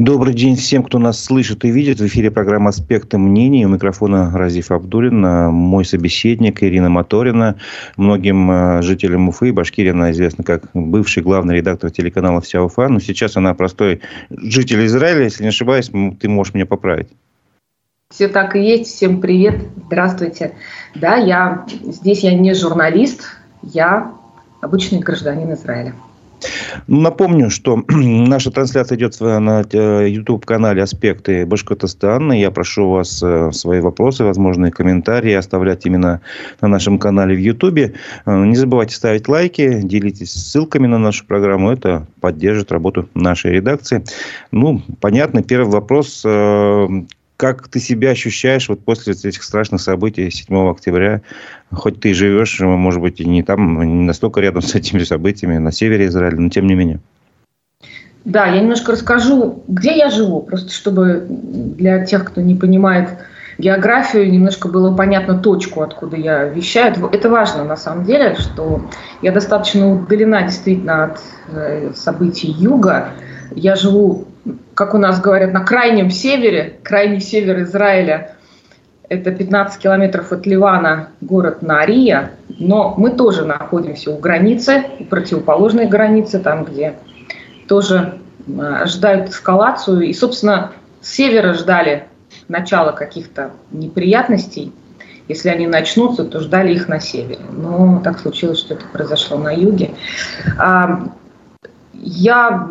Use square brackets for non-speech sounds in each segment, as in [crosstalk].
Добрый день всем, кто нас слышит и видит. В эфире программа «Аспекты мнений». У микрофона Разиф Абдулин, мой собеседник Ирина Моторина. Многим э, жителям Уфы и Башкирии она известна как бывший главный редактор телеканала «Вся Уфа». Но сейчас она простой житель Израиля. Если не ошибаюсь, ты можешь меня поправить. Все так и есть. Всем привет. Здравствуйте. Да, я здесь я не журналист, я обычный гражданин Израиля. Напомню, что [clears throat] наша трансляция идет на э, YouTube-канале «Аспекты Башкортостана». Я прошу вас э, свои вопросы, возможные комментарии оставлять именно на нашем канале в YouTube. Э, не забывайте ставить лайки, делитесь ссылками на нашу программу. Это поддержит работу нашей редакции. Ну, понятно, первый вопрос как ты себя ощущаешь вот после этих страшных событий 7 октября? Хоть ты живешь, может быть, и не там, не настолько рядом [laughs] с этими событиями, на севере Израиля, но тем не менее. Да, я немножко расскажу, где я живу, просто чтобы для тех, кто не понимает географию, немножко было понятно точку, откуда я вещаю. Это важно на самом деле, что я достаточно удалена действительно от э, событий юга. Я живу как у нас говорят, на крайнем севере, крайний север Израиля, это 15 километров от Ливана, город Нария, но мы тоже находимся у границы, у противоположной границы, там, где тоже ожидают эскалацию. И, собственно, с севера ждали начала каких-то неприятностей. Если они начнутся, то ждали их на севере. Но так случилось, что это произошло на юге. А, я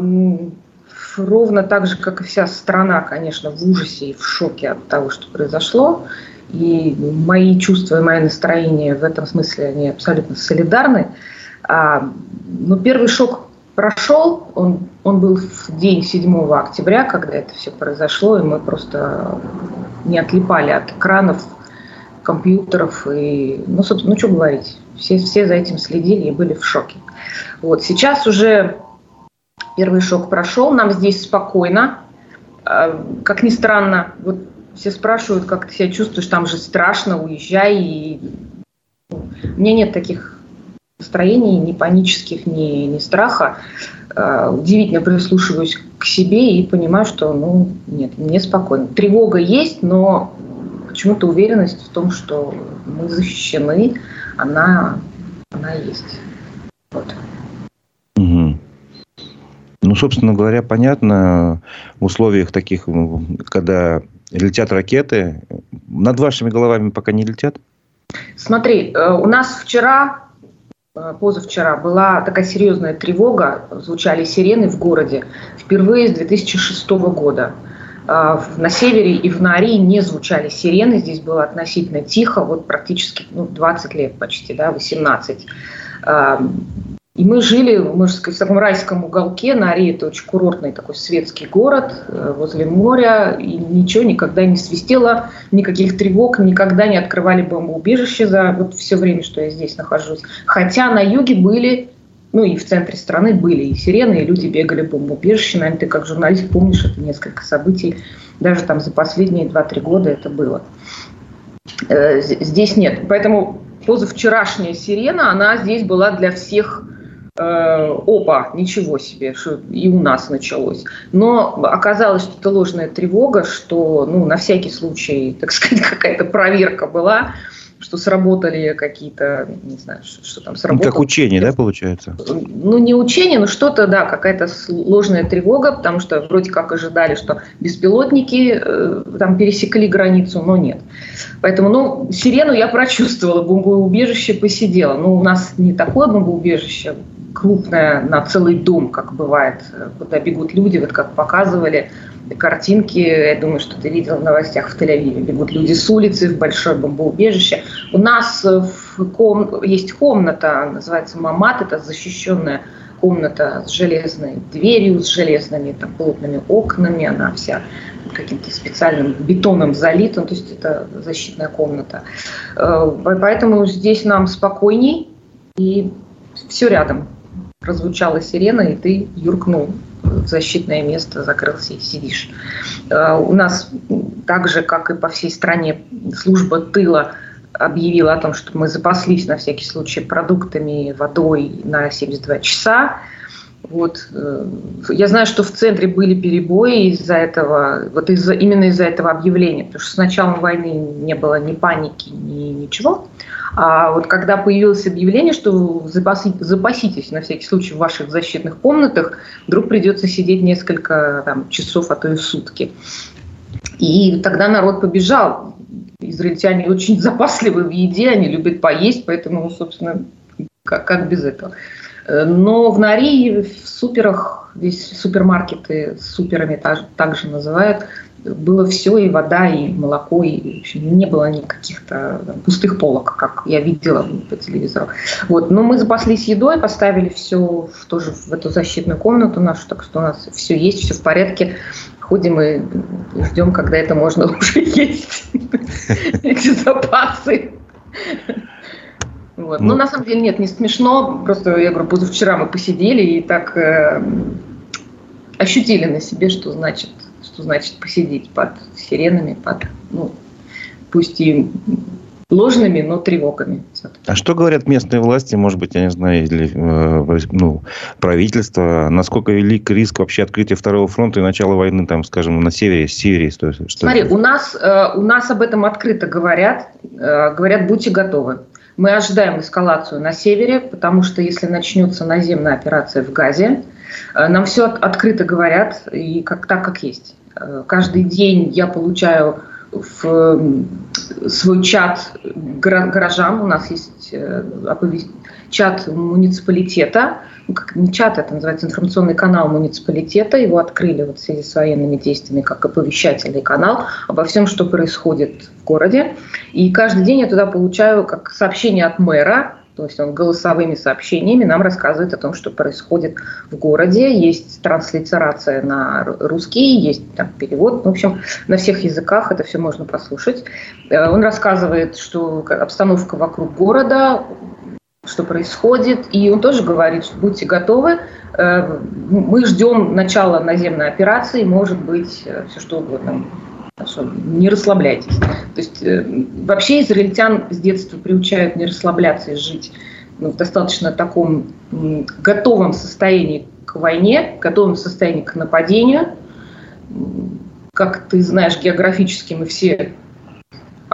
ровно так же, как и вся страна, конечно, в ужасе и в шоке от того, что произошло. И мои чувства и мое настроение в этом смысле, они абсолютно солидарны. А, но первый шок прошел, он, он был в день 7 октября, когда это все произошло, и мы просто не отлипали от экранов, компьютеров и, ну, собственно, ну, что говорить, все, все за этим следили и были в шоке. Вот, сейчас уже Первый шок прошел, нам здесь спокойно. А, как ни странно, вот все спрашивают, как ты себя чувствуешь, там же страшно, уезжай. И... Ну, у меня нет таких настроений, ни панических, ни, ни страха. А, удивительно прислушиваюсь к себе и понимаю, что, ну, нет, мне спокойно. Тревога есть, но почему-то уверенность в том, что мы защищены, она, она есть. Вот. Ну, собственно говоря, понятно, в условиях таких, когда летят ракеты, над вашими головами пока не летят? Смотри, э, у нас вчера, э, позавчера была такая серьезная тревога, звучали сирены в городе впервые с 2006 года. Э, на севере и в Нарии не звучали сирены, здесь было относительно тихо, вот практически ну, 20 лет почти, да, 18. И мы жили, можно сказать, в таком райском уголке. Нари – это очень курортный такой светский город э, возле моря. И ничего никогда не свистело, никаких тревог, никогда не открывали бомбоубежище за вот все время, что я здесь нахожусь. Хотя на юге были, ну и в центре страны были и сирены, и люди бегали в бомбоубежище. Наверное, ты как журналист помнишь это несколько событий. Даже там за последние 2-3 года это было. Э, здесь нет. Поэтому позавчерашняя сирена, она здесь была для всех Э, опа, ничего себе, что и у нас началось. Но оказалось, что это ложная тревога, что ну, на всякий случай, так сказать, [laughs] какая-то проверка была, что сработали какие-то, не знаю, что, что там сработало. Как учение, да, получается? Ну, не учение, но что-то, да, какая-то ложная тревога, потому что вроде как ожидали, что беспилотники э, там пересекли границу, но нет. Поэтому, ну, сирену я прочувствовала, бомбоубежище посидела. Ну, у нас не такое бомбоубежище, крупная на целый дом, как бывает, куда бегут люди, вот как показывали картинки, я думаю, что ты видел в новостях в Тель-Авиве, бегут люди с улицы в большое бомбоубежище. У нас в ком... есть комната, называется Мамат, это защищенная комната с железной дверью, с железными там, плотными окнами, она вся каким-то специальным бетоном залита, то есть это защитная комната. Э, поэтому здесь нам спокойней и все рядом прозвучала сирена, и ты юркнул в защитное место, закрылся и сидишь. Э, у нас так же, как и по всей стране, служба тыла объявила о том, что мы запаслись на всякий случай продуктами, водой на 72 часа. Вот. Э, я знаю, что в центре были перебои из-за этого, вот из-за, именно из-за этого объявления, потому что с началом войны не было ни паники, ни ничего. А вот когда появилось объявление, что запаси, запаситесь на всякий случай в ваших защитных комнатах, вдруг придется сидеть несколько там, часов, а то и сутки. И тогда народ побежал. Израильтяне очень [laughs] запасливы в еде, они любят поесть, поэтому, собственно, как, как без этого. Э, но в Нарии, в суперах, здесь супермаркеты с суперами также называют, было все, и вода, и молоко, и в общем, не было никаких-то пустых полок, как я видела по телевизору. Вот. Но мы запаслись едой, поставили все в, тоже в эту защитную комнату нашу, так что у нас все есть, все в порядке. Ходим и ждем, когда это можно [laughs] уже есть, [laughs] эти запасы. Вот. Ну, Но на самом деле нет, не смешно. Просто, я говорю, позавчера мы посидели и так э, ощутили на себе, что значит, что значит посидеть под сиренами, под, ну, пусть и ложными, но тревогами. А что говорят местные власти, может быть, я не знаю, или э, ну, правительство, насколько велик риск вообще открытия второго фронта и начала войны, там, скажем, на севере, с Сирии? Что, Смотри, у нас, э, у нас об этом открыто говорят, э, говорят, будьте готовы. Мы ожидаем эскалацию на севере, потому что если начнется наземная операция в Газе, э, нам все открыто говорят, и как, так, как есть. Э, каждый день я получаю в свой чат горожан, у нас есть э, чат муниципалитета, ну, как не чат, это называется информационный канал муниципалитета, его открыли вот в связи с военными действиями как оповещательный канал обо всем, что происходит в городе. И каждый день я туда получаю как сообщение от мэра, то есть он голосовыми сообщениями нам рассказывает о том, что происходит в городе. Есть транслитерация на русский, есть там перевод. В общем, на всех языках это все можно послушать. Э, он рассказывает, что обстановка вокруг города, что происходит. И он тоже говорит, что будьте готовы, э, мы ждем начала наземной операции, может быть, э, все что угодно. Не расслабляйтесь. То есть э, вообще израильтян с детства приучают не расслабляться и жить ну, в достаточно таком готовом состоянии к войне, готовом состоянии к нападению. Как ты знаешь, географически мы все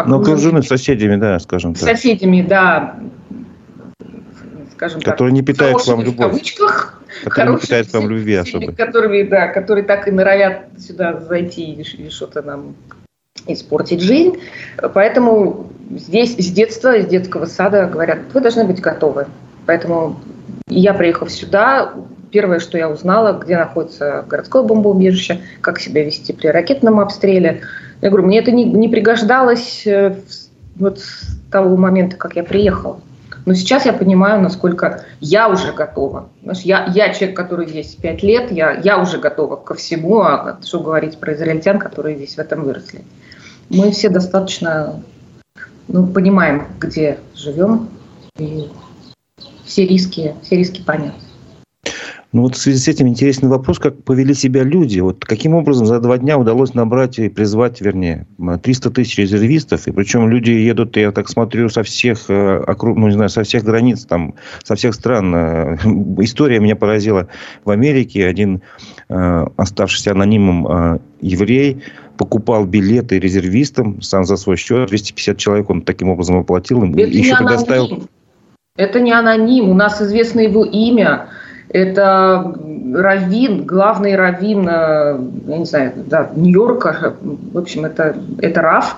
ну, окружены соседями, да, скажем так. Соседями, да, скажем который так, не питает к вам любовь. В кавычках. Который не питает к вам любви особо. Которыми, да, которые так и норовят сюда зайти и что-то нам испортить жизнь. Поэтому здесь с детства, с детского сада говорят, вы должны быть готовы. Поэтому я, приехав сюда, первое, что я узнала, где находится городское бомбоубежище, как себя вести при ракетном обстреле. Я говорю, мне это не, не пригождалось э, вот с того момента, как я приехала. Но сейчас я понимаю, насколько я уже готова. Знаешь, я, я человек, который здесь пять лет, я, я уже готова ко всему, а что говорить про израильтян, которые здесь в этом выросли. Мы все достаточно ну, понимаем, где живем, и все риски, все риски понятны. Ну вот в связи с этим интересный вопрос, как повели себя люди. Вот каким образом за два дня удалось набрать и призвать, вернее, 300 тысяч резервистов, и причем люди едут, я так смотрю, со всех, э, ну не знаю, со всех границ, там, со всех стран. Э, [laughs] история меня поразила. В Америке один э, оставшийся анонимом еврей покупал билеты резервистам сам за свой счет. 250 человек он таким образом оплатил им. Это еще предоставил... Это не аноним. У нас известно его имя. Это раввин, главный раввин, э, я не знаю, да, Нью-Йорка. В общем, это, это Раф,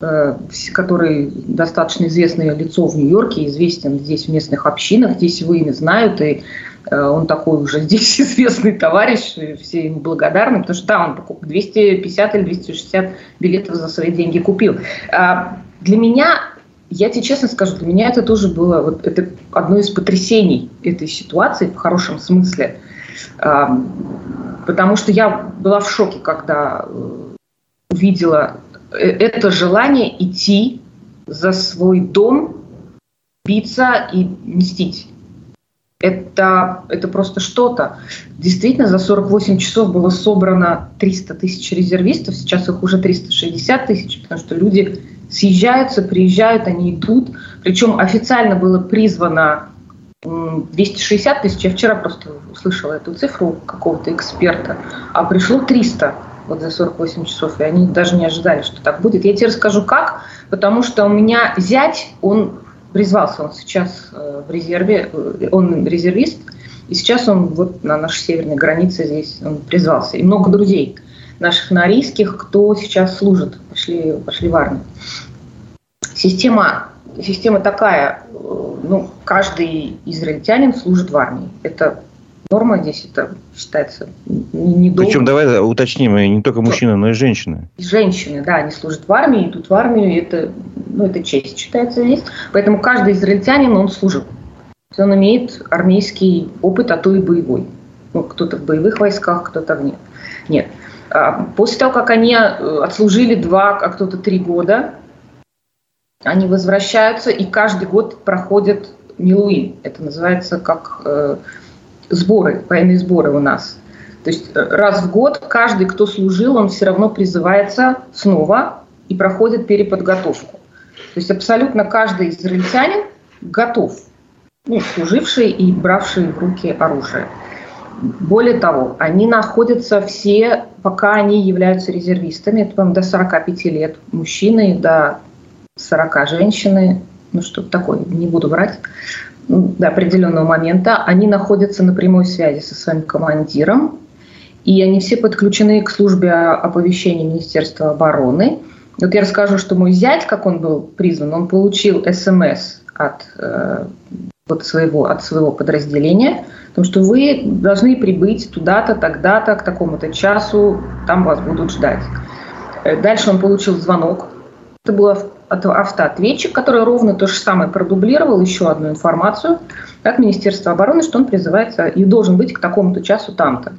э, который достаточно известное лицо в Нью-Йорке, известен здесь в местных общинах, здесь его имя знают, и э, он такой уже [laughs] здесь известный товарищ, все ему благодарны, потому что да, он покупал 250 или 260 билетов за свои деньги купил. А для меня я тебе честно скажу, для меня это тоже было вот это одно из потрясений этой ситуации в хорошем смысле, потому что я была в шоке, когда э, увидела э, это желание идти за свой дом, биться и мстить. Это, это просто что-то. Действительно, за 48 часов было собрано 300 тысяч резервистов, сейчас их уже 360 тысяч, потому что люди съезжаются, приезжают, они идут. Причем официально было призвано 260 тысяч, я вчера просто услышала эту цифру какого-то эксперта, а пришло 300 вот за 48 часов, и они даже не ожидали, что так будет. Я тебе расскажу как, потому что у меня зять, он призвался, он сейчас э, в резерве, э, он резервист, и сейчас он вот на нашей северной границе здесь он призвался. И много друзей наших норийских, кто сейчас служит, пошли, пошли в армию. Система, система такая, э, ну, каждый израильтянин служит в армии. Это норма здесь, это считается недолго. Причем давай уточним, не только мужчины, но и женщины. И женщины, да, они служат в армии, идут в армию, это, ну, это честь считается здесь. Поэтому каждый израильтянин, он служит. Он имеет армейский опыт, а то и боевой. Ну, кто-то в боевых войсках, кто-то в нет. Нет. А после того, как они э, отслужили два, а кто-то три года, они возвращаются и каждый год проходят Милуин. Это называется как э, сборы, военные сборы у нас. То есть э, раз в год каждый, кто служил, он все равно призывается снова и проходит переподготовку. То есть абсолютно каждый израильтянин готов, ну, служивший и бравший в руки оружие. Более того, они находятся все, пока они являются резервистами, это, до 45 лет мужчины, до 40 женщины, ну что-то такое, не буду врать, до определенного момента, они находятся на прямой связи со своим командиром, и они все подключены к службе оповещения Министерства обороны. Вот я расскажу, что мой зять, как он был призван, он получил СМС от, э, от, своего, от своего подразделения, потому что вы должны прибыть туда-то, тогда-то, к такому-то часу, там вас будут ждать. Э, дальше он получил звонок. Это был автоответчик, который ровно то же самое продублировал еще одну информацию от Министерства обороны, что он призывается и должен быть к такому-то часу там-то.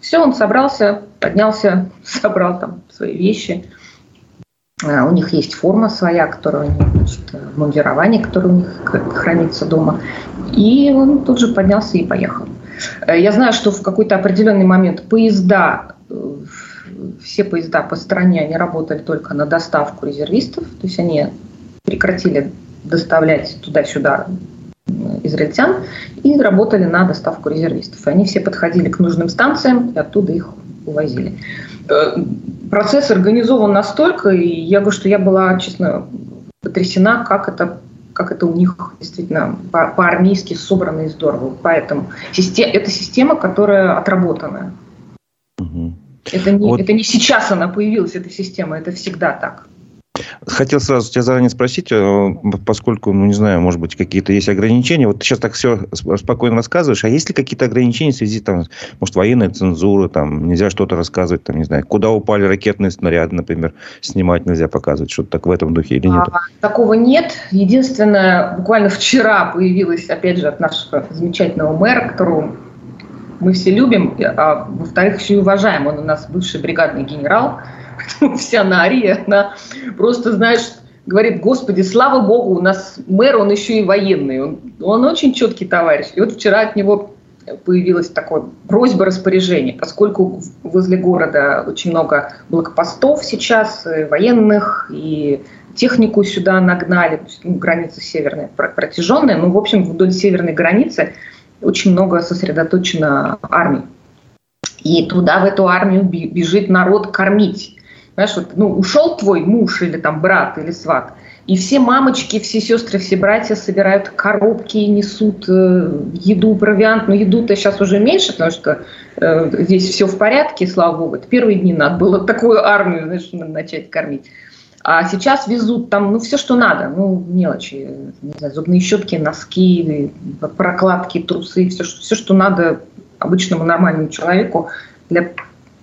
Все, он собрался, поднялся, [laughs] собрал там свои вещи. А, у них есть форма своя, которая у них, значит, мундирование, которое у них хранится дома. И он тут же поднялся и поехал. Э, я знаю, что в какой-то определенный момент поезда э, все поезда по стране, они работали только на доставку резервистов, то есть они прекратили доставлять туда-сюда израильтян и работали на доставку резервистов. Они все подходили к нужным станциям и оттуда их увозили. Процесс организован настолько, и я говорю, что я была, честно, потрясена, как это как это у них действительно по-армейски собрано и здорово. Поэтому это система, которая отработанная. Угу. Это не, вот. это не сейчас она появилась, эта система, это всегда так. Хотел сразу тебя заранее спросить, э, поскольку, ну, не знаю, может быть, какие-то есть ограничения. Вот ты сейчас так все спокойно рассказываешь, а есть ли какие-то ограничения в связи, там, может, военной цензуры, там, нельзя что-то рассказывать, там, не знаю, куда упали ракетные снаряды, например, снимать нельзя показывать, что-то так в этом духе или нет? А, такого нет. Единственное, буквально вчера появилась, опять же, от нашего замечательного мэра, которого мы все любим, а во-вторых, еще и уважаем. Он у нас бывший бригадный генерал, вся Нария, она просто, знаешь, говорит, господи, слава богу, у нас мэр, он еще и военный, он, он очень четкий товарищ. И вот вчера от него появилась такая просьба распоряжения, поскольку возле города очень много блокпостов сейчас, военных, и технику сюда нагнали, ну, граница северная протяженная, ну, в общем, вдоль северной границы очень много сосредоточено армии. И туда, в эту армию бежит народ кормить. Знаешь, вот, ну, ушел твой муж или там брат или сват, и все мамочки, все сестры, все братья собирают коробки и несут э, еду, провиант. Но еду-то сейчас уже меньше, потому что э, здесь все в порядке, слава богу. Это первые дни надо было [laughs] такую армию знаешь, начать кормить. А сейчас везут там, ну, все, что надо. Ну, мелочи. Не знаю, зубные щетки, носки, прокладки, трусы. Все, все, что надо обычному нормальному человеку для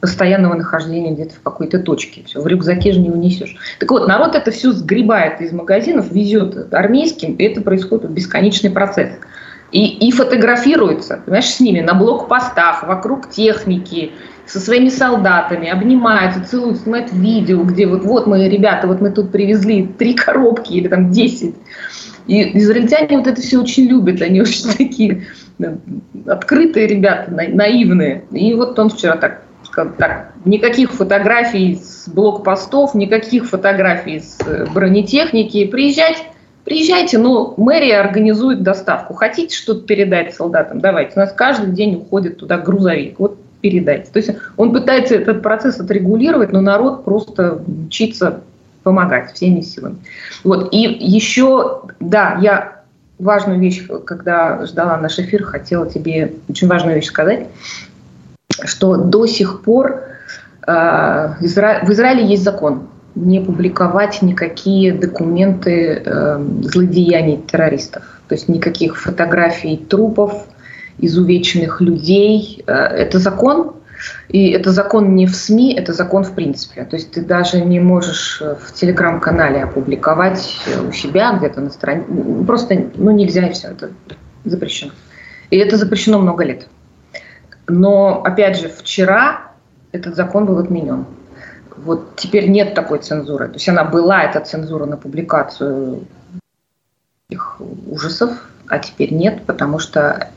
постоянного нахождения где-то в какой-то точке. Все, в рюкзаке же не унесешь. Так вот, народ это все сгребает из магазинов, везет армейским, и это происходит бесконечный процесс. И, и фотографируется, понимаешь, с ними на блокпостах, вокруг техники, со своими солдатами, обнимаются, целуют, снимают видео, где вот, вот мы, ребята, вот мы тут привезли три коробки или там десять. И израильтяне вот это все очень любят, они очень [laughs] такие открытые ребята, наивные. И вот он вчера так так, никаких фотографий с блокпостов, никаких фотографий с э, бронетехники, приезжать приезжайте, но мэрия организует доставку. Хотите что-то передать солдатам? Давайте. У нас каждый день уходит туда грузовик. Вот передайте. То есть он пытается этот процесс отрегулировать, но народ просто учится помогать всеми силами. Вот. И еще, да, я важную вещь, когда ждала наш эфир, хотела тебе очень важную вещь сказать, что до сих пор э, в Израиле есть закон не публиковать никакие документы э, злодеяний террористов. То есть никаких фотографий трупов, изувеченных людей. Э, это закон, и это закон не в СМИ, это закон в принципе. То есть ты даже не можешь в телеграм-канале опубликовать у себя где-то на странице. Просто ну, нельзя и все, это запрещено. И это запрещено много лет. Но, опять же, вчера этот закон был отменен. Вот теперь нет такой цензуры. То есть она была, эта цензура на публикацию их ужасов, а теперь нет, потому что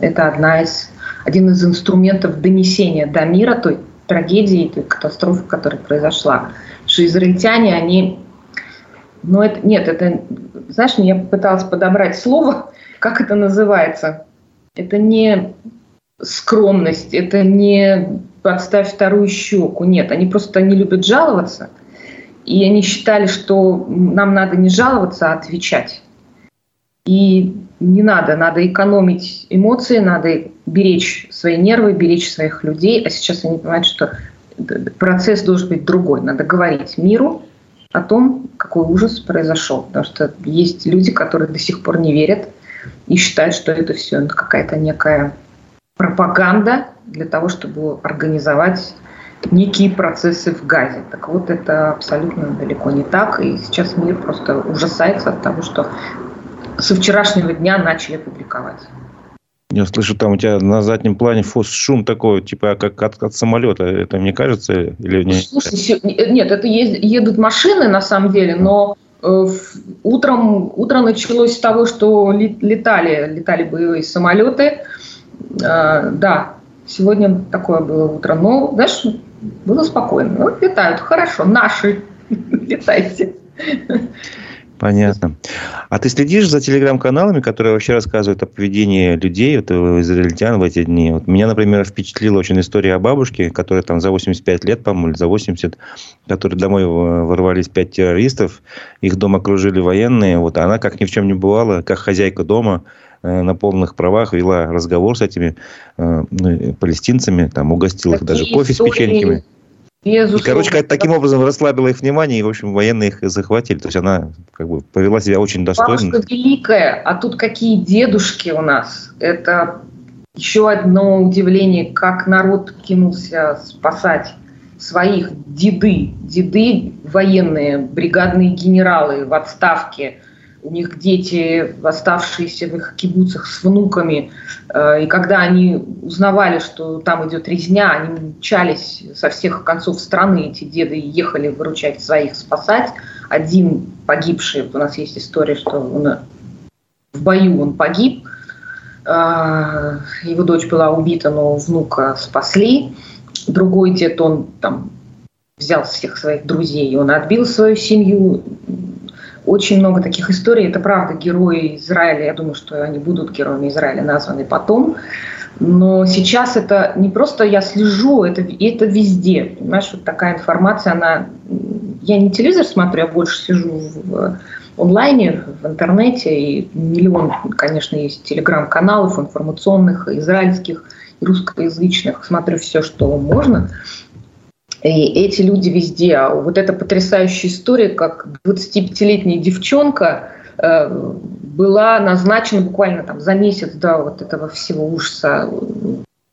это одна из, один из инструментов донесения до мира той трагедии, той катастрофы, которая произошла. Что израильтяне, они... Ну, это, нет, это... Знаешь, я пыталась подобрать слово, [laughs] как это называется. Это не скромность, это не подставь вторую щеку. Нет, они просто не любят жаловаться. И они считали, что нам надо не жаловаться, а отвечать. И не надо, надо экономить эмоции, надо беречь свои нервы, беречь своих людей. А сейчас они понимают, что процесс должен быть другой. Надо говорить миру о том, какой ужас произошел. Потому что есть люди, которые до сих пор не верят и считают, что это все какая-то некая пропаганда для того, чтобы организовать некие процессы в Газе. Так вот, это абсолютно далеко не так. И сейчас мир просто ужасается от того, что со вчерашнего дня начали публиковать. Я слышу, там у тебя на заднем плане фос шум такой, типа как от, от самолета. Это мне кажется или нет? Слушай, нет, это едут машины на самом деле, но э, утром, утро началось с того, что летали, летали боевые самолеты. Э, да, сегодня такое было утро. Но, знаешь, было спокойно. Ну, летают, хорошо, наши, [laughs] летайте. Понятно. А ты следишь за телеграм-каналами, которые вообще рассказывают о поведении людей, вот, израильтян в эти дни? Вот меня, например, впечатлила очень история о бабушке, которая там за 85 лет, по-моему, или за 80, которые домой ворвались пять террористов, их дом окружили военные, вот, а она, как ни в чем не бывало, как хозяйка дома, Э, на полных правах вела разговор с этими э, ну, палестинцами, там угостила их даже кофе с печеньками. Безусловно. И, короче, таким образом расслабила их внимание, и, в общем, военные их захватили. То есть она как бы повела себя очень достойно. Бабушка великая, а тут какие дедушки у нас. Это еще одно удивление, как народ кинулся спасать своих деды. Деды военные, бригадные генералы в отставке – у них дети, оставшиеся в их кибуцах с внуками, э, и когда они узнавали, что там идет резня, они мчались со всех концов страны, эти деды ехали выручать своих, спасать. Один погибший, у нас есть история, что он, в бою он погиб, э, его дочь была убита, но внука спасли. Другой дед, он там взял всех своих друзей, он отбил свою семью, очень много таких историй. Это правда герои Израиля. Я думаю, что они будут героями Израиля названы потом. Но сейчас это не просто я слежу, это, это везде. Понимаешь, вот такая информация, она... Я не телевизор смотрю, я больше сижу в онлайне, в интернете. И миллион, конечно, есть телеграм-каналов информационных, израильских, русскоязычных. Смотрю все, что можно. И эти люди везде. А вот эта потрясающая история, как 25-летняя девчонка э, была назначена буквально там за месяц до вот этого всего ужаса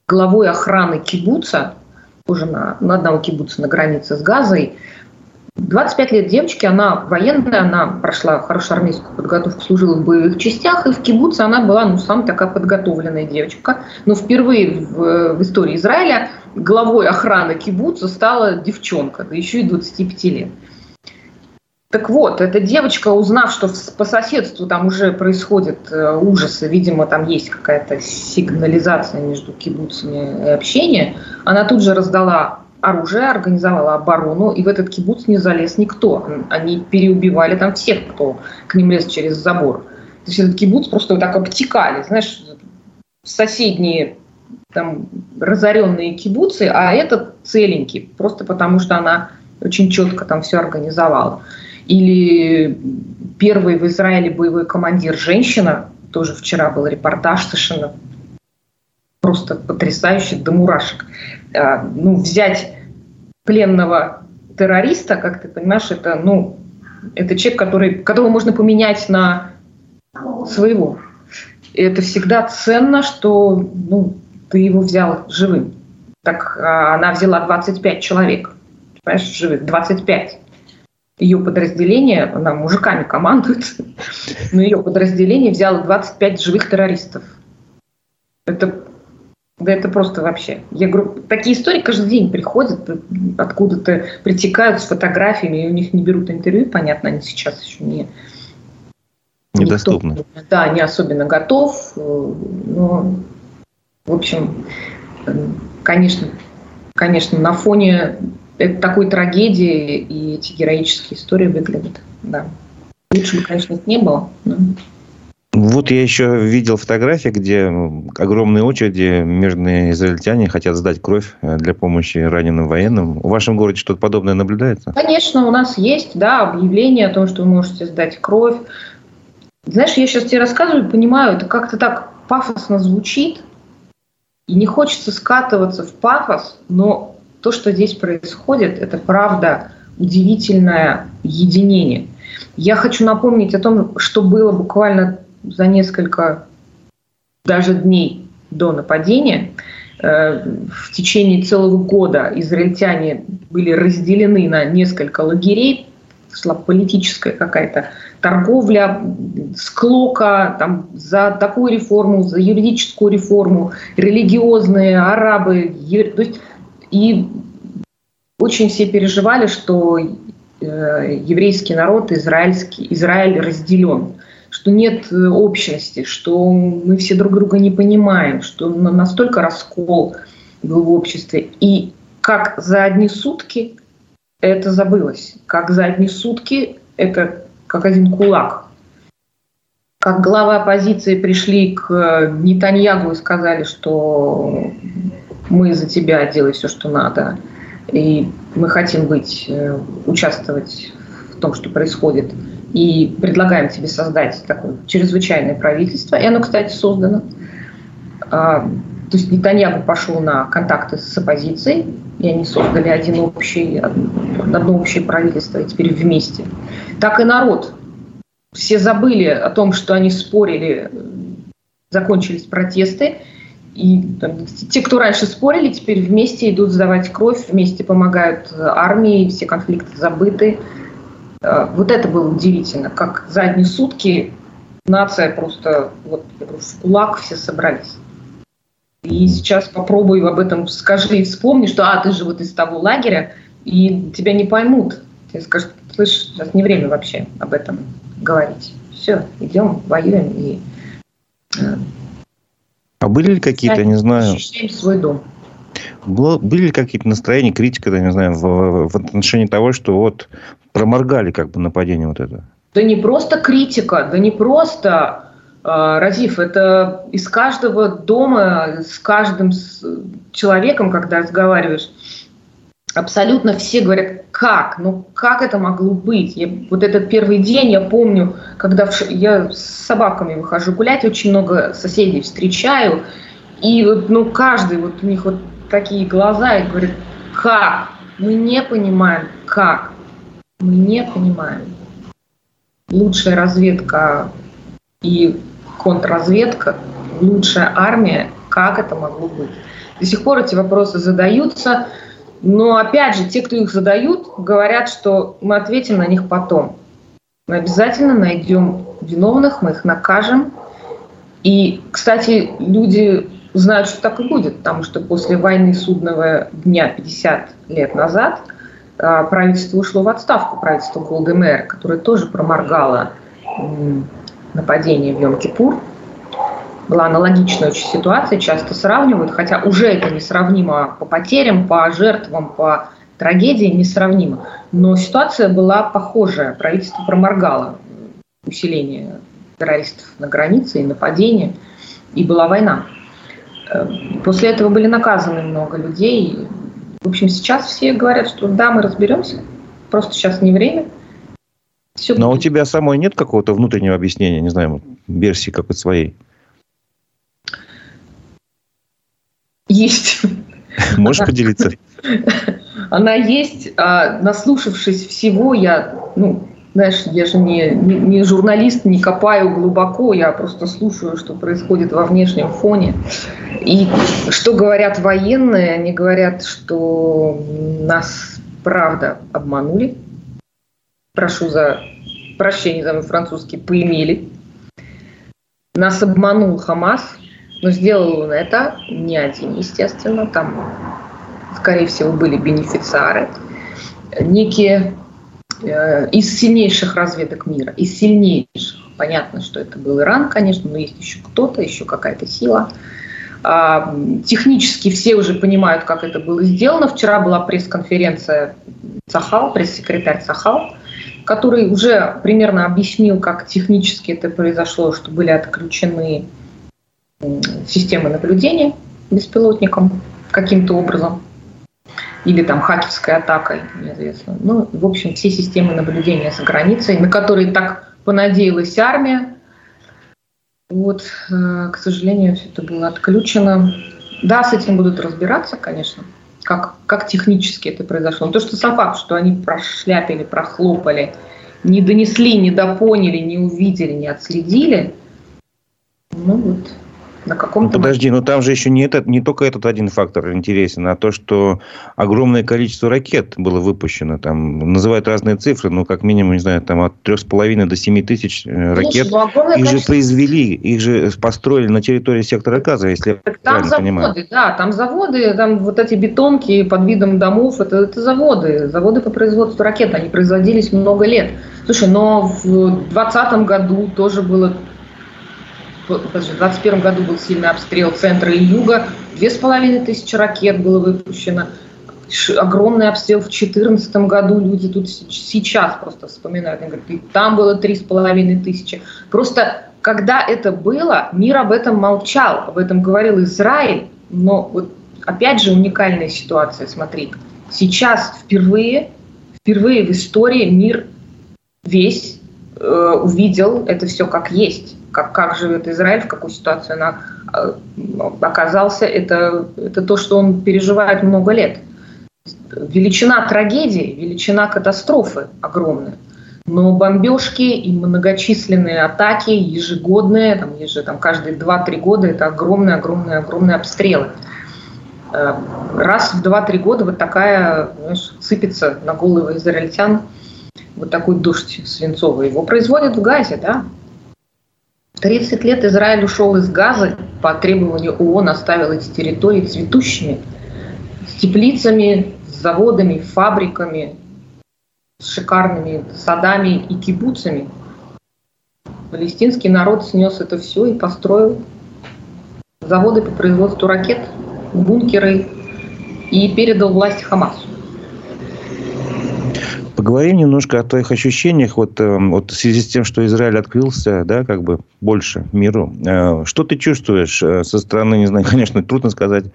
главой охраны кибуца, уже на, на одного кибуца на границе с Газой, 25 лет девочки, она военная, она прошла хорошую армейскую подготовку, служила в боевых частях, и в кибуце она была, ну, самая такая подготовленная девочка. Но впервые в, в истории Израиля главой охраны кибуца стала девчонка, да еще и 25 лет. Так вот, эта девочка, узнав, что по соседству там уже происходят э, ужасы, видимо, там есть какая-то сигнализация между кибуцами и общение, она тут же раздала оружие, организовала оборону, и в этот кибуц не залез никто. Они переубивали там всех, кто к ним лез через забор. То есть этот кибуц просто вот так обтекали, знаешь, соседние там разоренные кибуцы, а этот целенький, просто потому что она очень четко там все организовала. Или первый в Израиле боевой командир женщина, тоже вчера был репортаж совершенно просто потрясающий до мурашек. А, ну, взять пленного террориста, как ты понимаешь, это, ну, это человек, который, которого можно поменять на своего. И это всегда ценно, что ну, ты его взял живым. Так а, она взяла 25 человек, понимаешь, живых, 25. Ее подразделение, она мужиками командует, [laughs] но ее подразделение взяло 25 живых террористов. Это да это просто вообще. Я говорю, такие истории каждый день приходят, откуда-то притекают с фотографиями, и у них не берут интервью, понятно, они сейчас еще не... Недоступны. Никто, да, не особенно готов. Э, но, в общем, конечно, конечно, на фоне такой трагедии и эти героические истории выглядят. Да. Лучше бы, конечно, их не было. Но... Вот я еще видел фотографии, где огромные очереди мирные израильтяне хотят сдать кровь э, для помощи раненым военным. В вашем городе что-то подобное наблюдается? Конечно, у нас есть да, объявление о том, что вы можете сдать кровь. Знаешь, я сейчас тебе рассказываю, понимаю, это как-то так пафосно звучит, и не хочется скатываться в пафос, но то, что здесь происходит, это правда удивительное единение. Я хочу напомнить о том, что было буквально за несколько даже дней до нападения. Э, в течение целого года израильтяне были разделены на несколько лагерей, шла политическая какая-то торговля, склока там, за такую реформу, за юридическую реформу, религиозные, арабы. То есть, и очень все переживали, что э, еврейский народ, израильский, Израиль разделен что нет э, общности, что мы все друг друга не понимаем, что настолько раскол был в обществе. И как за одни сутки это забылось, как за одни сутки это как один кулак. Как главы оппозиции пришли к э, Нетаньягу и сказали, что мы за тебя делай все, что надо, и мы хотим быть, э, участвовать в том, что происходит – и предлагаем тебе создать такое чрезвычайное правительство. И оно, кстати, создано. То есть Нетаньяху пошел на контакты с оппозицией, и они создали один общий, одно общее правительство, и теперь вместе. Так и народ. Все забыли о том, что они спорили, закончились протесты, и там, те, кто раньше спорили, теперь вместе идут сдавать кровь, вместе помогают армии, все конфликты забыты. Э, вот это было удивительно, как за одни сутки нация просто вот в кулак все собрались. И сейчас попробуй об этом скажи и вспомни, что а, ты же вот из того лагеря, и тебя не поймут. Тебе скажут, слышь, сейчас не время вообще об этом говорить. Все, идем, воюем и... Э, а были ли какие-то, не знаю... свой дом. Было, были ли какие-то настроения, критика, я не знаю, в, в отношении того, что вот проморгали как бы нападение вот это? Да не просто критика, да не просто, Разив, это из каждого дома, с каждым человеком, когда разговариваешь, абсолютно все говорят, как, ну как это могло быть? Я, вот этот первый день я помню, когда в, я с собаками выхожу гулять, очень много соседей встречаю, и вот, ну каждый, вот у них вот такие глаза и говорит, как? Мы не понимаем, как. Мы не понимаем. Лучшая разведка и контрразведка, лучшая армия, как это могло быть? До сих пор эти вопросы задаются, но опять же, те, кто их задают, говорят, что мы ответим на них потом. Мы обязательно найдем виновных, мы их накажем. И, кстати, люди знают, что так и будет, потому что после войны судного дня 50 лет назад – а, правительство ушло в отставку, правительство Голды Мэр, которое тоже проморгало нападение в Йом-Кипур. была аналогичная очень ситуация, часто сравнивают, хотя уже это несравнимо по потерям, по жертвам, по трагедии несравнимо. Но ситуация была похожая. Правительство проморгало усиление террористов на границе и нападения, и была война. Э, после этого были наказаны много людей. В общем, сейчас все говорят, что да, мы разберемся, просто сейчас не время. Все Но будет. у тебя самой нет какого-то внутреннего объяснения, не знаю, версии какой-то своей? Есть. Можешь поделиться? [laughs] Она есть, а наслушавшись всего, я, ну, знаешь, я же не, не, не журналист, не копаю глубоко, я просто слушаю, что происходит во внешнем фоне. И что говорят военные, они говорят, что нас правда обманули. Прошу за прощение за мой французский, поимели. Нас обманул Хамас, но сделал он это не один, естественно. Там, скорее всего, были бенефициары. Некие э, из сильнейших разведок мира, из сильнейших. Понятно, что это был Иран, конечно, но есть еще кто-то, еще какая-то сила. А, технически все уже понимают, как это было сделано. Вчера была пресс-конференция Сахал, пресс-секретарь Сахал, который уже примерно объяснил, как технически это произошло, что были отключены системы наблюдения беспилотником каким-то образом или там хакерской атакой, неизвестно. Ну, в общем, все системы наблюдения за границей, на которые так понадеялась армия, вот, э, к сожалению, все это было отключено. Да, с этим будут разбираться, конечно, как, как технически это произошло. Но то, что сам факт, что они прошляпили, прохлопали, не донесли, не допоняли, не увидели, не отследили, ну вот, на каком-то... Ну, подожди, но там же еще не, этот, не только этот один фактор интересен, а то, что огромное количество ракет было выпущено. Там называют разные цифры, но как минимум, не знаю, там от 3,5 до 7 тысяч э, ракет. Слушай, ну, их же произвели, их же построили на территории сектора Газа, если так я там заводы, понимаю. Да, там заводы, там вот эти бетонки под видом домов, это, это заводы. Заводы по производству ракет, они производились много лет. Слушай, но в 2020 году тоже было в 2021 году был сильный обстрел центра и юга, две с половиной тысячи ракет было выпущено, огромный обстрел в 2014 году, люди тут сейчас просто вспоминают, они говорят, и там было три с половиной тысячи. Просто когда это было, мир об этом молчал, об этом говорил Израиль, но вот опять же уникальная ситуация, смотри, сейчас впервые, впервые в истории мир весь э, увидел это все как есть как, как живет Израиль, в какой ситуации она э, оказался, это, это то, что он переживает много лет. Величина трагедии, величина катастрофы огромная. Но бомбежки и многочисленные атаки ежегодные, там, еже, там, каждые 2-3 года, это огромные, огромные, огромные обстрелы. Э, раз в 2-3 года вот такая знаешь, сыпется на головы израильтян вот такой дождь свинцовый. Его производят в Газе, да, 30 лет Израиль ушел из Газа, по требованию ООН оставил эти территории цветущими, с теплицами, с заводами, фабриками, с шикарными садами и кибуцами. Палестинский народ снес это все и построил заводы по производству ракет, бункеры и передал власть Хамасу. Поговорим немножко о твоих ощущениях вот, э, вот в связи с тем, что Израиль открылся, да, как бы больше миру. Э, что ты чувствуешь э, со стороны, не знаю, [laughs] конечно, трудно сказать,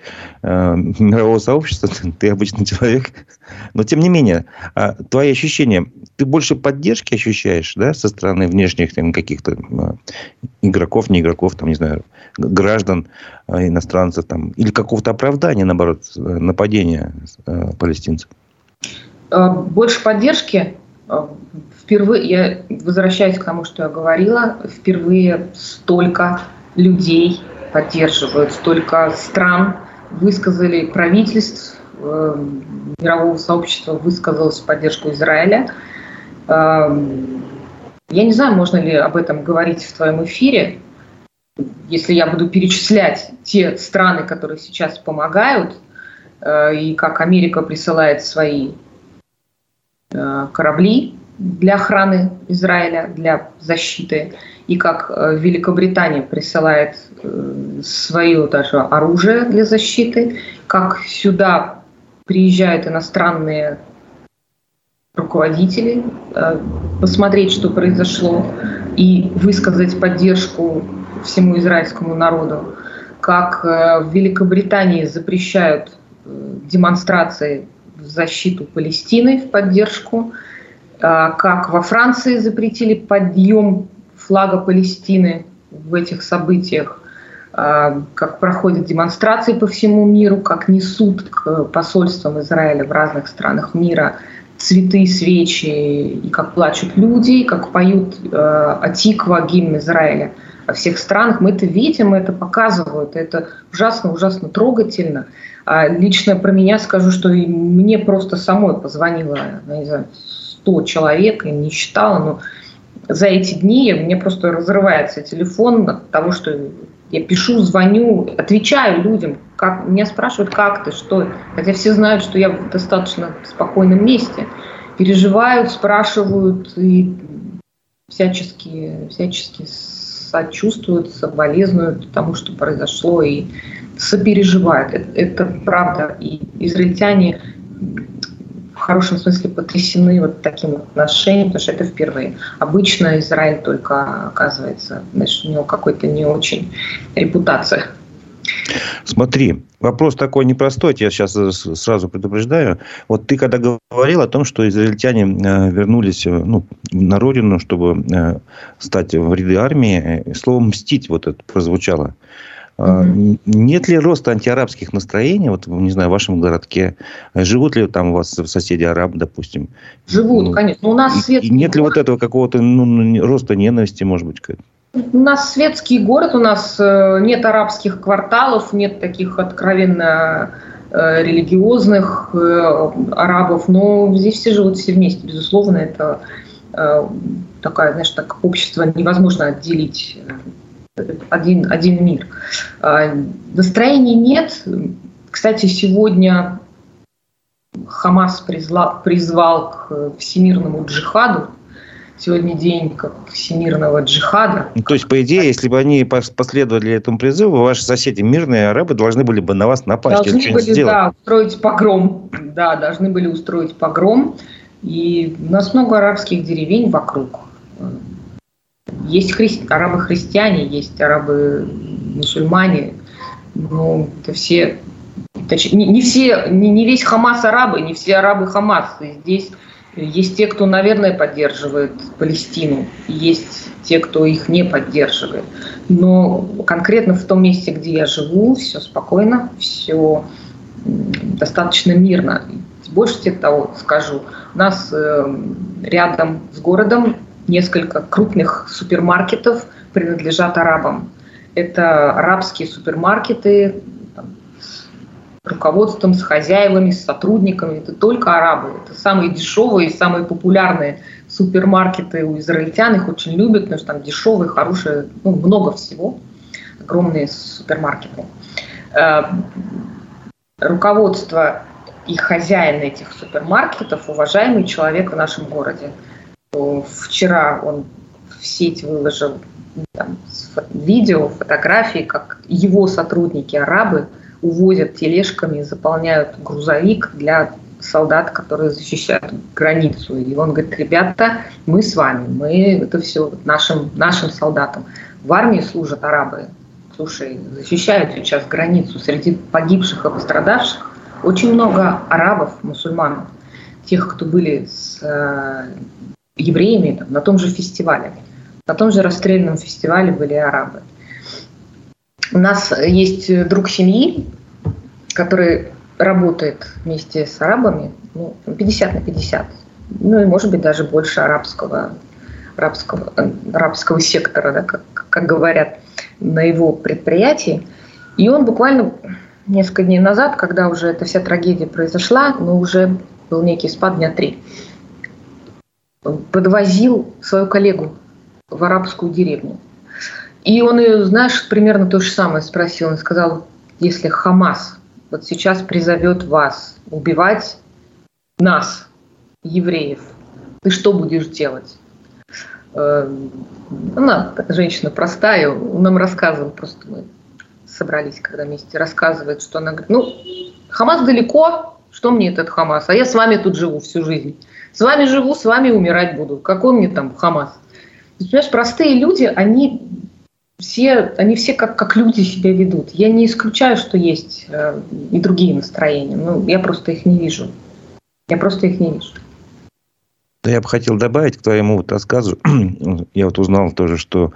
мирового сообщества, [laughs] ты обычный человек, но тем не менее, а твои ощущения, ты больше поддержки ощущаешь, да, со стороны внешних там, каких-то игроков, не игроков, там, не знаю, граждан, иностранцев, там, или какого-то оправдания, наоборот, нападения палестинцев? Э, больше поддержки. Э, впервые, я возвращаюсь к тому, что я говорила, впервые столько людей поддерживают, столько стран высказали правительств, э, мирового сообщества высказалось в поддержку Израиля. Я не знаю, можно ли об этом говорить в твоем эфире, если я буду перечислять те страны, которые сейчас помогают, и как Америка присылает свои корабли для охраны Израиля, для защиты, и как э, Великобритания присылает э, свое даже оружие для защиты, как сюда приезжают иностранные руководители, э, посмотреть, что произошло, и высказать поддержку всему израильскому народу, как в Великобритании запрещают демонстрации защиту Палестины, в поддержку, как во Франции запретили подъем флага Палестины в этих событиях, а, как проходят демонстрации по всему миру, как несут к посольствам Израиля в разных странах мира цветы, свечи, и как плачут люди, и как поют э, Атиква, гимн Израиля во всех странах. Мы это видим, это показывают. Это ужасно-ужасно трогательно. А лично про меня скажу, что и мне просто самой позвонило, не знаю, 100 человек, и не считала, но за эти дни мне просто разрывается телефон от того, что я пишу, звоню, отвечаю людям. Как, меня спрашивают, как ты, что. Хотя все знают, что я в достаточно спокойном месте. Переживают, спрашивают и всячески, всячески сочувствуют, соболезнуют тому, что произошло, и сопереживают. Это, это правда. И израильтяне в хорошем смысле потрясены вот таким отношением, потому что это впервые. Обычно Израиль только оказывается, знаешь, у него какой-то не очень репутация. Смотри, вопрос такой непростой, я сейчас сразу предупреждаю. Вот ты когда говорил о том, что израильтяне э, вернулись э, ну, на родину, чтобы э, стать в ряды армии, слово «мстить» вот это прозвучало. Mm-hmm. Нет ли роста антиарабских настроений, вот, не знаю, в вашем городке? Живут ли там у вас соседи арабы, допустим? Живут, ну, конечно. У нас светский и нет ли вот этого какого-то ну, роста ненависти, может быть? У нас светский город, у нас э, нет арабских кварталов, нет таких откровенно э, религиозных э, арабов, но здесь все живут все вместе, безусловно, это такая, знаешь, так общество невозможно отделить один, один мир. А, настроений нет. Кстати, сегодня Хамас призвал, призвал к всемирному джихаду. Сегодня день как всемирного джихада. Ну, то есть, по идее, если бы они последовали этому призыву, ваши соседи, мирные арабы, должны были бы на вас напасть. Должны были, сделать. да, устроить погром. Да, должны были устроить погром. И у нас много арабских деревень вокруг. Есть хри... арабы-христиане, есть арабы-мусульмане, но это все, точнее, не, не все, не, не весь Хамас арабы, не все арабы Хамас. И здесь есть те, кто, наверное, поддерживает Палестину, есть те, кто их не поддерживает. Но конкретно в том месте, где я живу, все спокойно, все достаточно мирно. Больше того скажу, у нас э, рядом с городом несколько крупных супермаркетов принадлежат арабам. Это арабские супермаркеты руководством, с хозяевами, с сотрудниками. Это только арабы. Это самые дешевые самые популярные супермаркеты у израильтян. Их очень любят, потому что там дешевые, хорошие, ну, много всего. Огромные супермаркеты. Э, руководство и хозяин этих супермаркетов уважаемый человек в нашем городе – Вчера он в сеть выложил там, видео, фотографии, как его сотрудники арабы увозят тележками, заполняют грузовик для солдат, которые защищают границу. И он говорит, ребята, мы с вами, мы это все нашим, нашим солдатам. В армии служат арабы. Слушай, защищают сейчас границу. Среди погибших и пострадавших очень много арабов, мусульман, тех, кто были с э, евреями там, на том же фестивале. На том же расстрельном фестивале были арабы. У нас есть друг семьи, который работает вместе с арабами, ну, 50 на 50, ну и может быть даже больше арабского, арабского, арабского сектора, да, как, как говорят, на его предприятии. И он буквально несколько дней назад, когда уже эта вся трагедия произошла, но уже был некий спад дня три, подвозил свою коллегу в арабскую деревню. И он ее, знаешь, примерно то же самое спросил. Он сказал, если Хамас вот сейчас призовет вас убивать нас, евреев, ты что будешь делать? Э, она женщина простая, нам рассказывал, просто мы собрались, когда вместе рассказывает, что она говорит, ну, Хамас далеко, что мне этот Хамас, а я с вами тут живу всю жизнь. С вами живу, с вами умирать буду. Какой мне там Хамас? Ты понимаешь, простые люди, они все, они все как, как люди себя ведут. Я не исключаю, что есть э, и другие настроения, но я просто их не вижу. Я просто их не вижу. Да я бы хотел добавить к твоему вот рассказу. [clears throat] я вот узнал тоже, что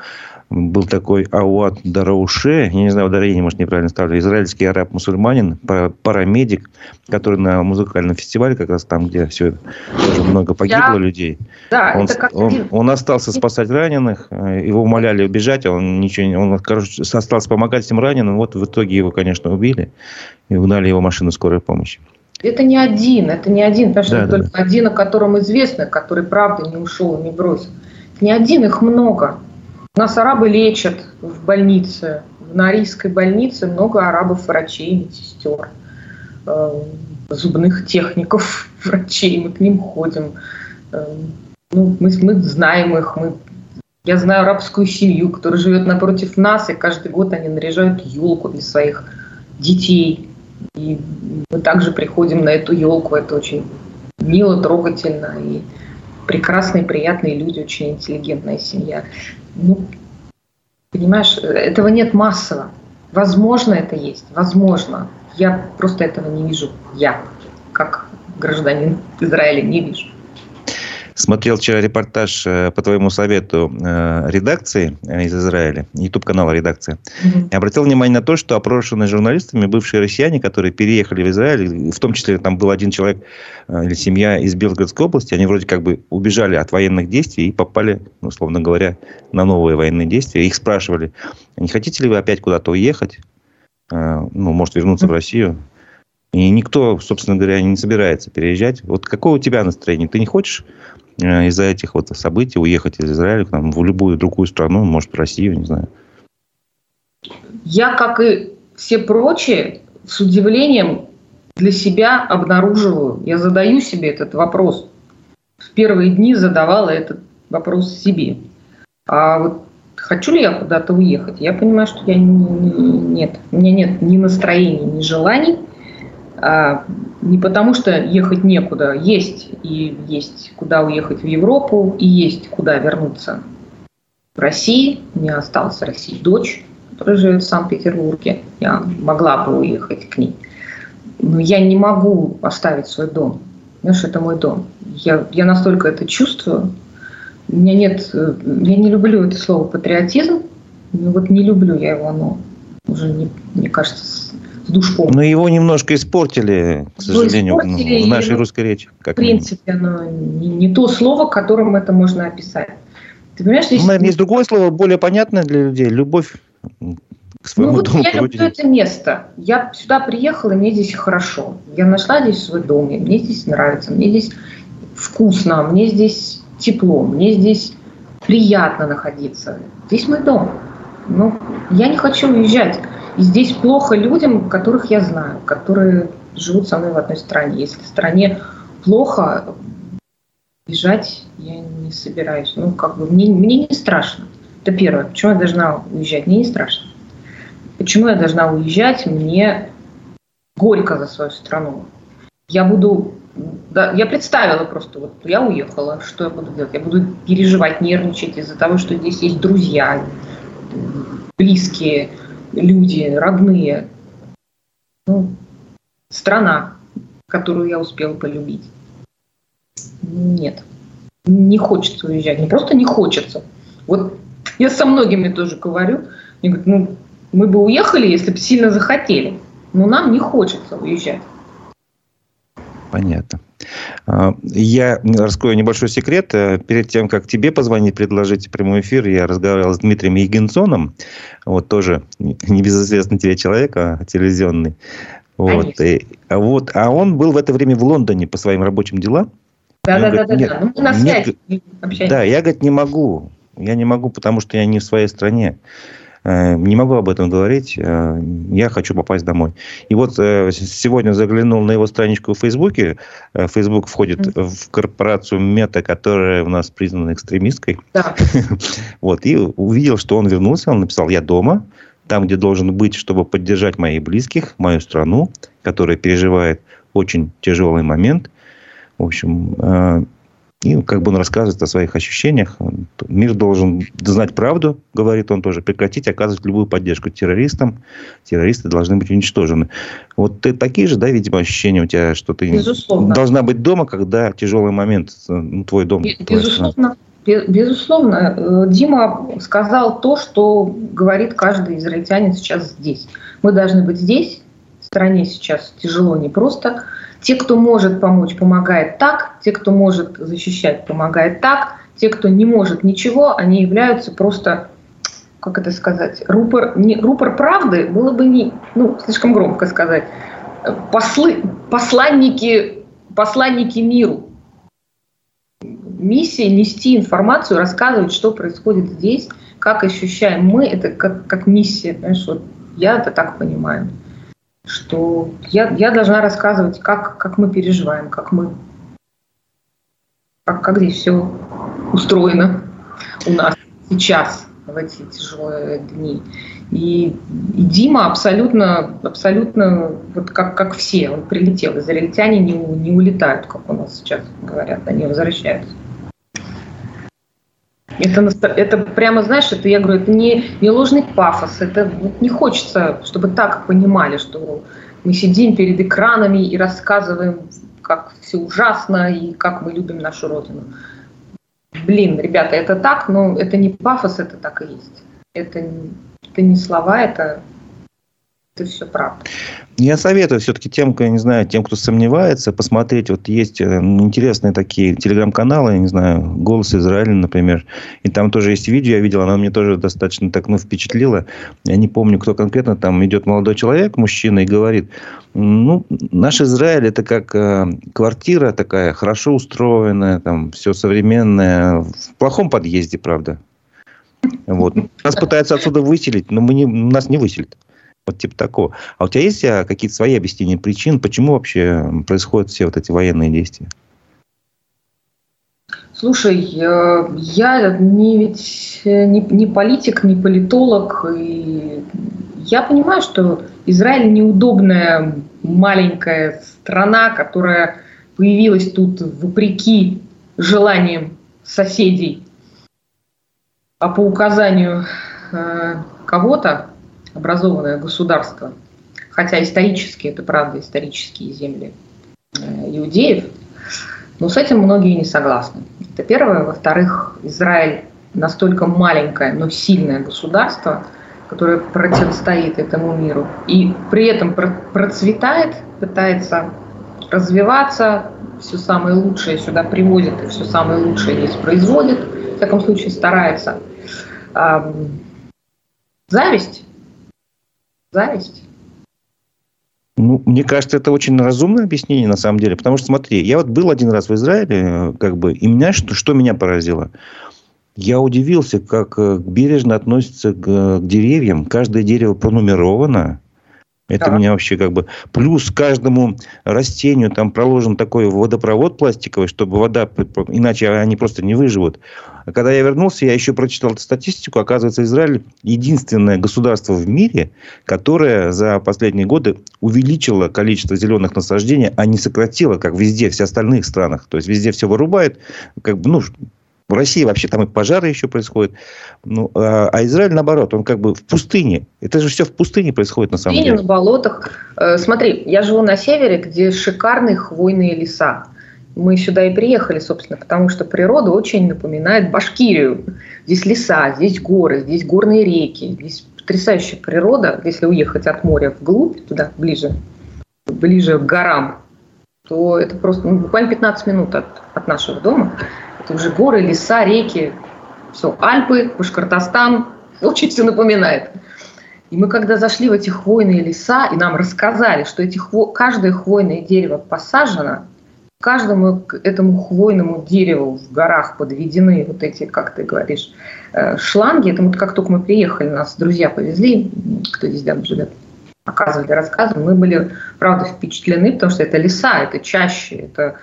был такой Ауат Дарауше, я не знаю, ударение, может, неправильно ставлю, израильский араб-мусульманин, парамедик, который на музыкальном фестивале, как раз там, где все тоже много погибло я... людей. Да, он, это как он, он остался спасать раненых, э, его умоляли убежать, а он ничего не... Он, короче, остался помогать этим раненым, вот в итоге его, конечно, убили и угнали его машину скорой помощи. Это не один, это не один, потому что да, только да. один, о котором известно, который правда не ушел и не бросил. Не один, их много. Нас арабы лечат в больнице. В Норийской больнице много арабов-врачей, медсестер, э, зубных техников, [laughs] врачей. Мы к ним ходим. Э, ну, мы, мы знаем их. Мы, я знаю арабскую семью, которая живет напротив нас, и каждый год они наряжают елку для своих детей. И мы также приходим на эту елку. Это очень мило, трогательно. И прекрасные, приятные люди, очень интеллигентная семья. Ну, понимаешь, этого нет массово. Возможно, это есть, возможно. Я просто этого не вижу. Я, как гражданин Израиля, не вижу. Смотрел вчера репортаж э, по твоему совету э, редакции э, из Израиля, YouTube-канала редакция. Mm-hmm. И обратил внимание на то, что опрошенные журналистами бывшие россияне, которые переехали в Израиль, в том числе там был один человек или семья из Белгородской области, они вроде как бы убежали от военных действий и попали, ну, условно говоря, на новые военные действия. Их спрашивали, не хотите ли вы опять куда-то уехать? Ну, может, вернуться mm-hmm. в Россию? И никто, собственно говоря, не собирается переезжать. Вот какое у тебя настроение? Ты не хочешь из-за этих вот событий уехать из Израиля там, в любую другую страну, может, в Россию, не знаю? Я, как и все прочие, с удивлением для себя обнаруживаю, я задаю себе этот вопрос. В первые дни задавала этот вопрос себе. А вот хочу ли я куда-то уехать? Я понимаю, что я не, не, нет, у меня нет ни настроения, ни желаний. А, не потому что ехать некуда, есть и есть куда уехать в Европу, и есть куда вернуться в России. Меня осталась в России дочь, которая живет в Санкт-Петербурге. Я могла бы уехать к ней. Но я не могу оставить свой дом. Знаешь, это мой дом. Я, я настолько это чувствую. У меня нет... Я не люблю это слово патриотизм. Ну, вот не люблю я его, оно уже, не, мне кажется, душком. Но его немножко испортили, к сожалению, испортили, в нашей ну, русской речи. Как в принципе, оно не, не то слово, которым это можно описать. Ты понимаешь, здесь... Наверное, есть другое слово, более понятное для людей. Любовь к своему ну, вот дому. Я люблю это место. Я сюда приехала, мне здесь хорошо. Я нашла здесь свой дом, мне здесь нравится, мне здесь вкусно, мне здесь тепло, мне здесь приятно находиться. Здесь мой дом. Ну, я не хочу уезжать. И здесь плохо людям, которых я знаю, которые живут со мной в одной стране. Если в стране плохо, бежать я не собираюсь. Ну, как бы мне, мне не страшно. Это первое. Почему я должна уезжать? Мне не страшно. Почему я должна уезжать? Мне горько за свою страну. Я буду... Да, я представила просто, вот я уехала, что я буду делать? Я буду переживать, нервничать из-за того, что здесь есть друзья, близкие, люди, родные. Ну, страна, которую я успела полюбить. Нет, не хочется уезжать. Не просто не хочется. Вот я со многими тоже говорю. Они говорят, ну, мы бы уехали, если бы сильно захотели. Но нам не хочется уезжать. Понятно. А, я раскрою небольшой секрет. Э, перед тем, как тебе позвонить, предложить прямой эфир, я разговаривал с Дмитрием Егенсоном. Вот тоже небезызвестный тебе человек, а телевизионный. Вот. И, а вот. А он был в это время в Лондоне по своим рабочим делам. Да, да, да, да, да. Ну, мы на связи общаемся. Да, я, говорит, не могу. Я не могу, потому что я не в своей стране. Э, не могу об этом говорить. Э, я хочу попасть домой. И вот сегодня заглянул на его страничку в Фейсбуке. Фейсбук входит в корпорацию Мета, которая у нас признана экстремистской. Да. [laughs] Вот. И увидел, что он вернулся. Он написал, я дома там, где должен быть, чтобы поддержать моих близких, мою страну, которая переживает очень тяжелый момент. В общем, и как бы он рассказывает о своих ощущениях. Мир должен знать правду, говорит он тоже, прекратить оказывать любую поддержку террористам. Террористы должны быть уничтожены. Вот ты такие же, да, видимо, ощущения у тебя, что ты Безусловно. должна быть дома, когда тяжелый момент, ну, твой дом. Безусловно. Безусловно, э, Дима сказал то, что говорит каждый израильтянин сейчас здесь. Мы должны быть здесь, в стране сейчас тяжело, непросто. Те, кто может помочь, помогает так. Те, кто может защищать, помогает так. Те, кто не может ничего, они являются просто, как это сказать, рупор, не, рупор правды было бы не, ну, слишком громко сказать, послы, посланники, посланники миру. Миссия нести информацию, рассказывать, что происходит здесь, как ощущаем мы, это как, как миссия, понимаешь, вот я это так понимаю что я, я должна рассказывать, как, как мы переживаем, как мы, как, как здесь все устроено у нас сейчас в эти тяжелые дни. И, и Дима абсолютно, абсолютно вот как, как все, он прилетел. Израильтяне не, не улетают, как у нас сейчас говорят, они возвращаются. Это, это прямо, знаешь, это я говорю, это не, не ложный пафос, это не хочется, чтобы так понимали, что мы сидим перед экранами и рассказываем, как все ужасно и как мы любим нашу родину. Блин, ребята, это так, но это не пафос, это так и есть. Это, это не слова, это это все правда. Я советую все-таки тем, я не знаю, тем, кто сомневается, посмотреть. Вот есть э, интересные такие телеграм-каналы, я не знаю, «Голос Израиля», например. И там тоже есть видео, я видел, оно мне тоже достаточно так, ну, впечатлило. Я не помню, кто конкретно. Там идет молодой человек, мужчина, и говорит, ну, наш Израиль это как э, квартира такая, хорошо устроенная, там, все современное, в плохом подъезде, правда. Вот. Нас пытаются отсюда выселить, но мы не, нас не выселят. Вот типа такого. А у тебя есть а, какие-то свои объяснения причин, почему вообще происходят все вот эти военные действия? Слушай, я не, ведь э, не, не политик, не политолог. И я понимаю, что Израиль неудобная маленькая страна, которая появилась тут вопреки желаниям соседей, а по указанию э, кого-то, образованное государство, хотя исторически, это правда, исторические земли э, иудеев, но с этим многие не согласны. Это первое. Во-вторых, Израиль настолько маленькое, но сильное государство, которое противостоит этому миру, и при этом процветает, пытается развиваться, все самое лучшее сюда привозит, и все самое лучшее здесь производит, в всяком случае старается. Зависть зависть? Ну, мне кажется, это очень разумное объяснение на самом деле. Потому что, смотри, я вот был один раз в Израиле, как бы, и меня что, что меня поразило? Я удивился, как э, бережно относятся к, к деревьям. Каждое дерево пронумеровано. Это да. меня вообще как бы... Плюс каждому растению там проложен такой водопровод пластиковый, чтобы вода... Иначе они просто не выживут. А когда я вернулся, я еще прочитал эту статистику. Оказывается, Израиль единственное государство в мире, которое за последние годы увеличило количество зеленых насаждений, а не сократило, как везде, в всех остальных странах. То есть, везде все вырубают. Как бы, ну, в России вообще там и пожары еще происходят. Ну, а, а Израиль, наоборот, он как бы в пустыне. Это же все в пустыне происходит на самом пустыне, деле. на болотах. Э, смотри, я живу на севере, где шикарные хвойные леса. Мы сюда и приехали, собственно, потому что природа очень напоминает Башкирию. Здесь леса, здесь горы, здесь горные реки, здесь потрясающая природа. Если уехать от моря вглубь, туда, ближе, ближе к горам, то это просто ну, буквально 15 минут от, от нашего дома. Это уже горы, леса, реки, все, Альпы, Башкортостан, очень все напоминает. И мы когда зашли в эти хвойные леса, и нам рассказали, что эти хво... каждое хвойное дерево посажено каждому этому хвойному дереву в горах подведены вот эти, как ты говоришь, э, шланги. Это вот как только мы приехали, нас друзья повезли, кто здесь рядом живет, показывали, рассказывали. Мы были, правда, впечатлены, потому что это леса, это чаще, это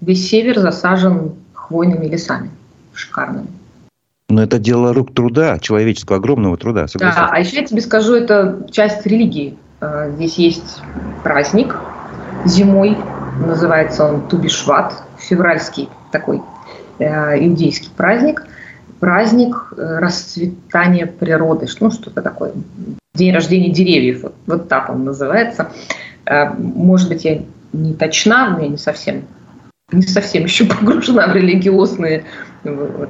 весь север засажен хвойными лесами шикарными. Но это дело рук труда, человеческого огромного труда. Согласен. Да, а еще я тебе скажу, это часть религии. Э, здесь есть праздник зимой, называется он Тубишват, февральский такой э, иудейский праздник. Праздник э, расцветания природы, ну что-то такое. День рождения деревьев, вот, вот так он называется. Может быть, я не точна, я не совсем, не совсем еще погружена в религиозные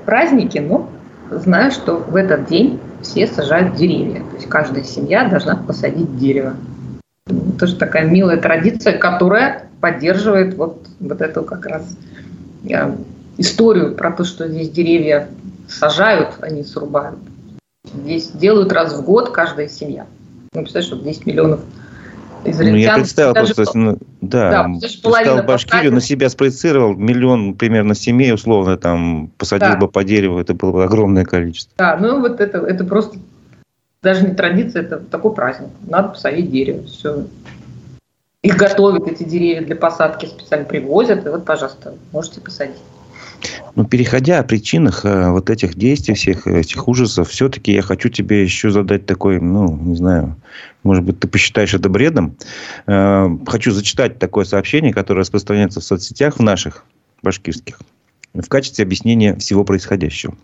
праздники, но знаю, что в этот день все сажают деревья. То есть каждая семья должна посадить дерево. Тоже такая милая традиция, которая поддерживает вот, вот эту как раз э, историю про то, что здесь деревья сажают, а не срубают. Здесь делают раз в год каждая семья. Ну, представляешь, что 10 миллионов Ну, я представил даже, просто, ну, да, да представил Башкирию, на себя спроецировал, миллион примерно семей, условно, там, посадил да. бы по дереву, это было бы огромное количество. Да, ну, вот это, это просто даже не традиция, это такой праздник. Надо посадить дерево, все. Их готовят, эти деревья для посадки, специально привозят, и вот, пожалуйста, можете посадить. Но ну, переходя о причинах э, вот этих действий, всех этих ужасов, все-таки я хочу тебе еще задать такой, ну, не знаю, может быть, ты посчитаешь это бредом. Э, хочу зачитать такое сообщение, которое распространяется в соцсетях в наших башкирских в качестве объяснения всего происходящего.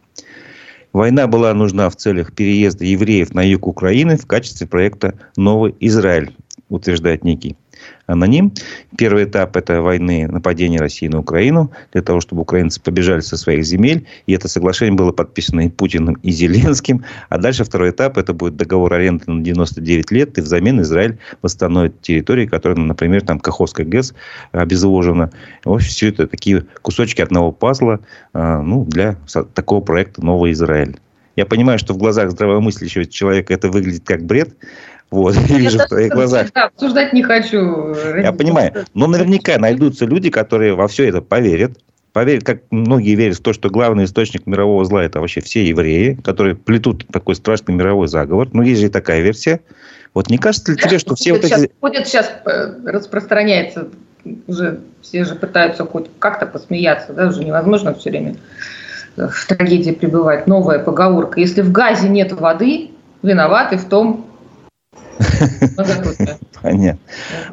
Война была нужна в целях переезда евреев на юг Украины в качестве проекта «Новый Израиль», утверждает некий аноним. Первый этап – это войны, нападения России на Украину, для того, чтобы украинцы побежали со своих земель. И это соглашение было подписано и Путиным, и Зеленским. А дальше второй этап – это будет договор аренды на 99 лет, и взамен Израиль восстановит территории, которые, например, там Каховская ГЭС обезвожена. В общем, все это такие кусочки одного пазла а, ну, для такого проекта «Новый Израиль». Я понимаю, что в глазах здравомыслящего человека это выглядит как бред, вот, [laughs] я вижу в твоих глазах. Обсуждать не хочу. Я понимаю. Но наверняка найдутся люди, которые во все это поверят. Поверят, как многие верят в то, что главный источник мирового зла это вообще все евреи, которые плетут такой страшный мировой заговор. Ну, есть же и такая версия. Вот не кажется ли тебе, что все вот эти... Ходит сейчас, э, распространяется, уже все же пытаются хоть как-то посмеяться, да, уже невозможно все время в трагедии пребывать. Новая поговорка. Если в газе нет воды, виноваты в том Понятно.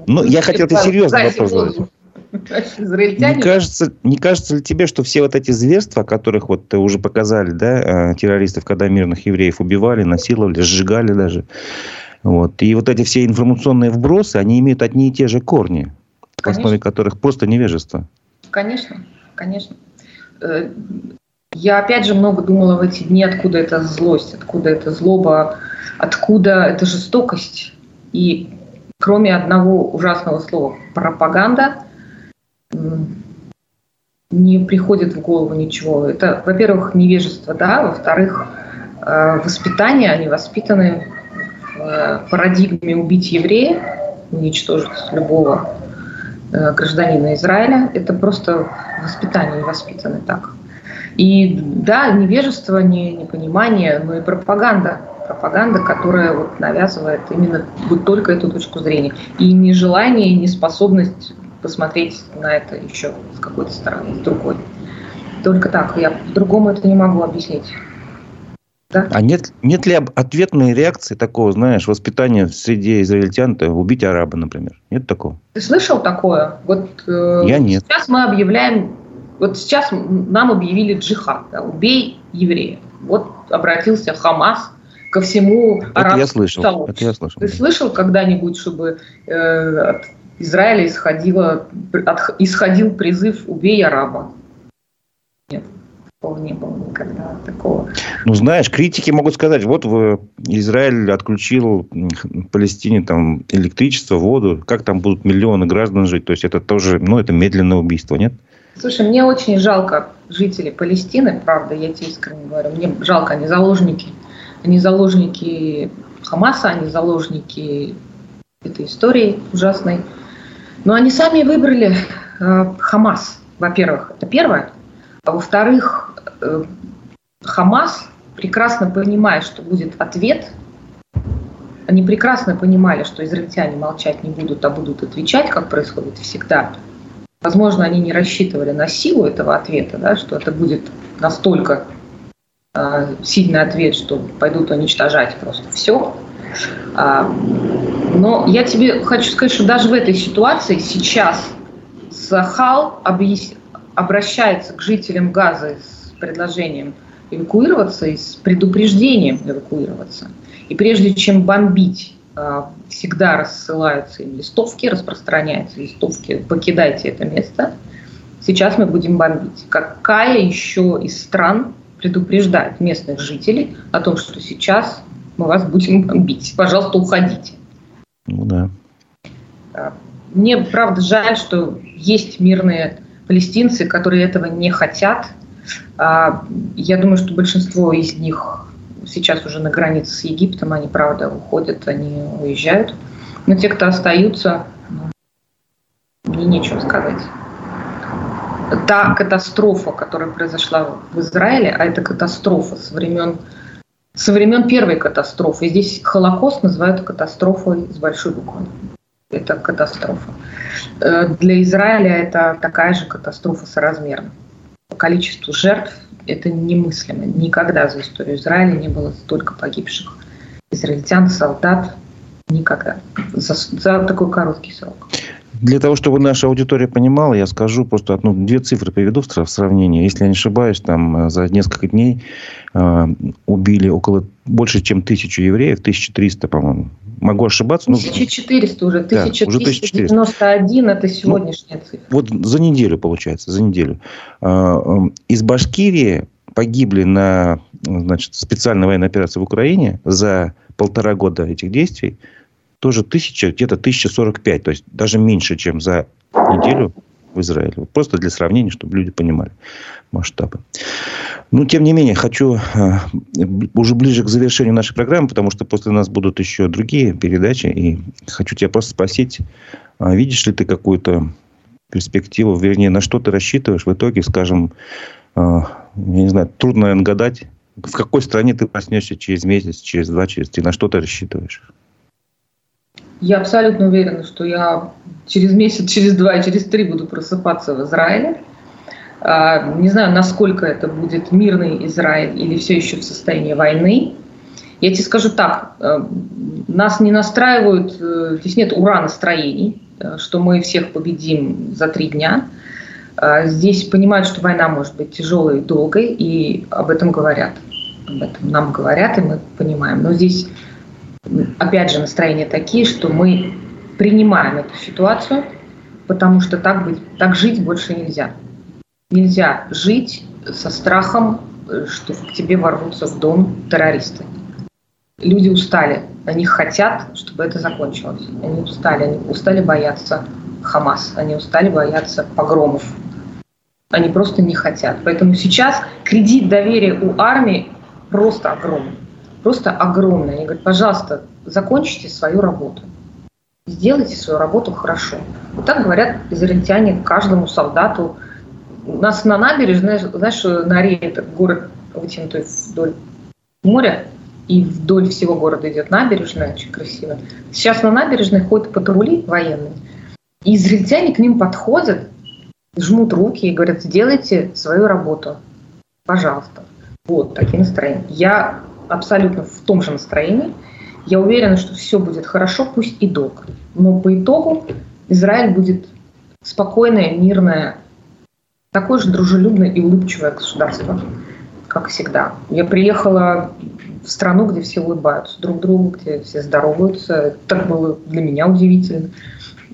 Ну, я хотел тебе серьезный вопрос задать. Не кажется, не кажется ли тебе, что все вот эти зверства, которых вот уже показали, да, э, террористов, когда мирных евреев убивали, насиловали, сжигали даже, вот, и вот эти все информационные вбросы, они имеют одни и те же корни, конечно. в основе которых просто невежество. Конечно, конечно. Я опять же много думала в эти дни, откуда эта злость, откуда эта злоба откуда эта жестокость. И кроме одного ужасного слова «пропаганда», не приходит в голову ничего. Это, во-первых, невежество, да, во-вторых, э, воспитание, они воспитаны в э, парадигме убить еврея, уничтожить любого э, гражданина Израиля. Это просто воспитание воспитаны так. И да, невежество, не, непонимание, но и пропаганда пропаганда, которая вот навязывает именно вот только эту точку зрения. И нежелание, и неспособность посмотреть на это еще с какой-то стороны, с другой. Только так. Я по-другому это не могу объяснить. Да? А нет, нет ли ответной реакции такого, знаешь, воспитания среди израильтян, то убить араба, например? Нет такого? Ты слышал такое? Вот, э, Я нет. Сейчас мы объявляем, вот сейчас нам объявили джихад, да, убей еврея. Вот обратился Хамас ко всему это я слышал. Это я слышал. Ты слышал когда-нибудь, чтобы э, от Израиля исходило, от, исходил призыв «убей араба»? Нет. Такого не было никогда. Такого. Ну, знаешь, критики могут сказать, вот в Израиль отключил Палестине там электричество, воду, как там будут миллионы граждан жить? То есть, это тоже, ну, это медленное убийство, нет? Слушай, мне очень жалко жителей Палестины, правда, я тебе искренне говорю. Мне жалко, они заложники они заложники Хамаса, они заложники этой истории ужасной. Но они сами выбрали э, Хамас, во-первых, это первое. А во-вторых, э, Хамас прекрасно понимает, что будет ответ. Они прекрасно понимали, что израильтяне молчать не будут, а будут отвечать, как происходит всегда. Возможно, они не рассчитывали на силу этого ответа, да, что это будет настолько э, сильный ответ, что пойдут уничтожать просто все. А, но я тебе хочу сказать, что даже в этой ситуации сейчас Сахал обращается к жителям Газа с предложением эвакуироваться и с предупреждением эвакуироваться. И прежде чем бомбить, всегда рассылаются им листовки, распространяются листовки «покидайте это место». Сейчас мы будем бомбить. Какая еще из стран предупреждает местных жителей о том, что сейчас мы вас будем бомбить. Пожалуйста, уходите. Ну да. Мне, правда, жаль, что есть мирные палестинцы, которые этого не хотят. А, я думаю, что большинство из них сейчас уже на границе с Египтом, они, правда, уходят, они уезжают. Но те, кто остаются, ну, мне нечего сказать. Та катастрофа, которая произошла в Израиле, а это катастрофа со времен со времен первой катастрофы. Здесь Холокост называют катастрофой с большой буквы. Это катастрофа. Э, для Израиля это такая же катастрофа соразмерна. По количеству жертв это немыслимо. Никогда за историю Израиля не было столько погибших израильтян, солдат. Никогда. За, за такой короткий срок. Для того, чтобы наша аудитория понимала, я скажу просто одну, две цифры приведу в сравнение. Если я не ошибаюсь, там э, за несколько дней э, убили около больше, чем тысячу евреев, 1300, по-моему. Могу ошибаться. 1400 уже, 1391 да, это сегодняшняя ну, цифра. Вот за неделю, получается, за неделю. Э, э, из Башкирии погибли на значит, специальной военной операции в Украине за полтора года этих действий тоже тысяча, где-то 1045, то есть даже меньше, чем за неделю в Израиле. Просто для сравнения, чтобы люди понимали масштабы. Но, тем не менее, хочу э, уже ближе к завершению нашей программы, потому что после нас будут еще другие передачи. И хочу тебя просто спросить, а видишь ли ты какую-то перспективу, вернее, на что ты рассчитываешь в итоге, скажем, э, я не знаю, трудно, гадать, в какой стране ты проснешься через месяц, через два, через три, на что ты рассчитываешь? Я абсолютно уверена, что я через месяц, через два через три буду просыпаться в Израиле. А, не знаю, насколько это будет мирный Израиль или все еще в состоянии войны. Я тебе скажу так, э, нас не настраивают, э, здесь нет ура настроений, э, что мы всех победим за три дня. А, здесь понимают, что война может быть тяжелой и долгой, и об этом говорят. Об этом нам говорят, и мы понимаем. Но здесь опять же, настроения такие, что мы принимаем эту ситуацию, потому что так, быть, так жить больше нельзя. Нельзя жить со страхом, что к тебе ворвутся в дом террористы. Люди устали, они хотят, чтобы это закончилось. Они устали, они устали бояться Хамас, они устали бояться погромов. Они просто не хотят. Поэтому сейчас кредит доверия у армии просто огромный просто огромное. Они говорят, пожалуйста, закончите свою работу. Сделайте свою работу хорошо. Вот так говорят израильтяне каждому солдату. У нас на набережной, знаешь, на Аре это город вытянутый вдоль моря, и вдоль всего города идет набережная, очень красиво. Сейчас на набережной ходят патрули военные, и израильтяне к ним подходят, жмут руки и говорят, сделайте свою работу, пожалуйста. Вот такие настроения. Я абсолютно в том же настроении. Я уверена, что все будет хорошо, пусть и долго. Но по итогу Израиль будет спокойное, мирное, такое же дружелюбное и улыбчивое государство, как всегда. Я приехала в страну, где все улыбаются друг другу, где все здороваются. Так было для меня удивительно.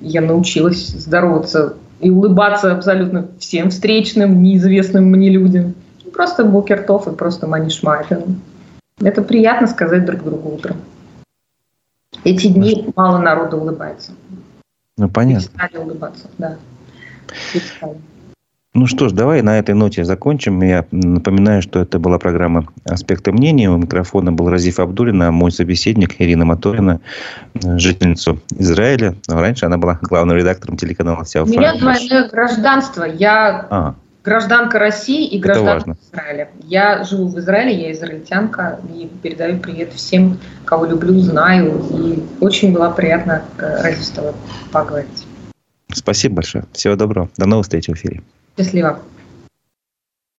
Я научилась здороваться и улыбаться абсолютно всем встречным, неизвестным мне людям. Просто букертов и просто манишма. Это приятно сказать друг другу утром. Эти дни мало народу улыбается. Ну, понятно. Перестали улыбаться, да. Перестали. Ну что ж, давай на этой ноте закончим. Я напоминаю, что это была программа «Аспекты мнения». У микрофона был Разиф Абдулин, а мой собеседник Ирина Моторина, жительница Израиля. Но раньше она была главным редактором телеканала «Вся У меня двойное гражданство. Я а. Гражданка России и гражданка Израиля. Я живу в Израиле, я израильтянка, и передаю привет всем, кого люблю, знаю. И очень было приятно э, Разиф с тобой поговорить. Спасибо большое. Всего доброго. До новых встреч в эфире. Счастливо.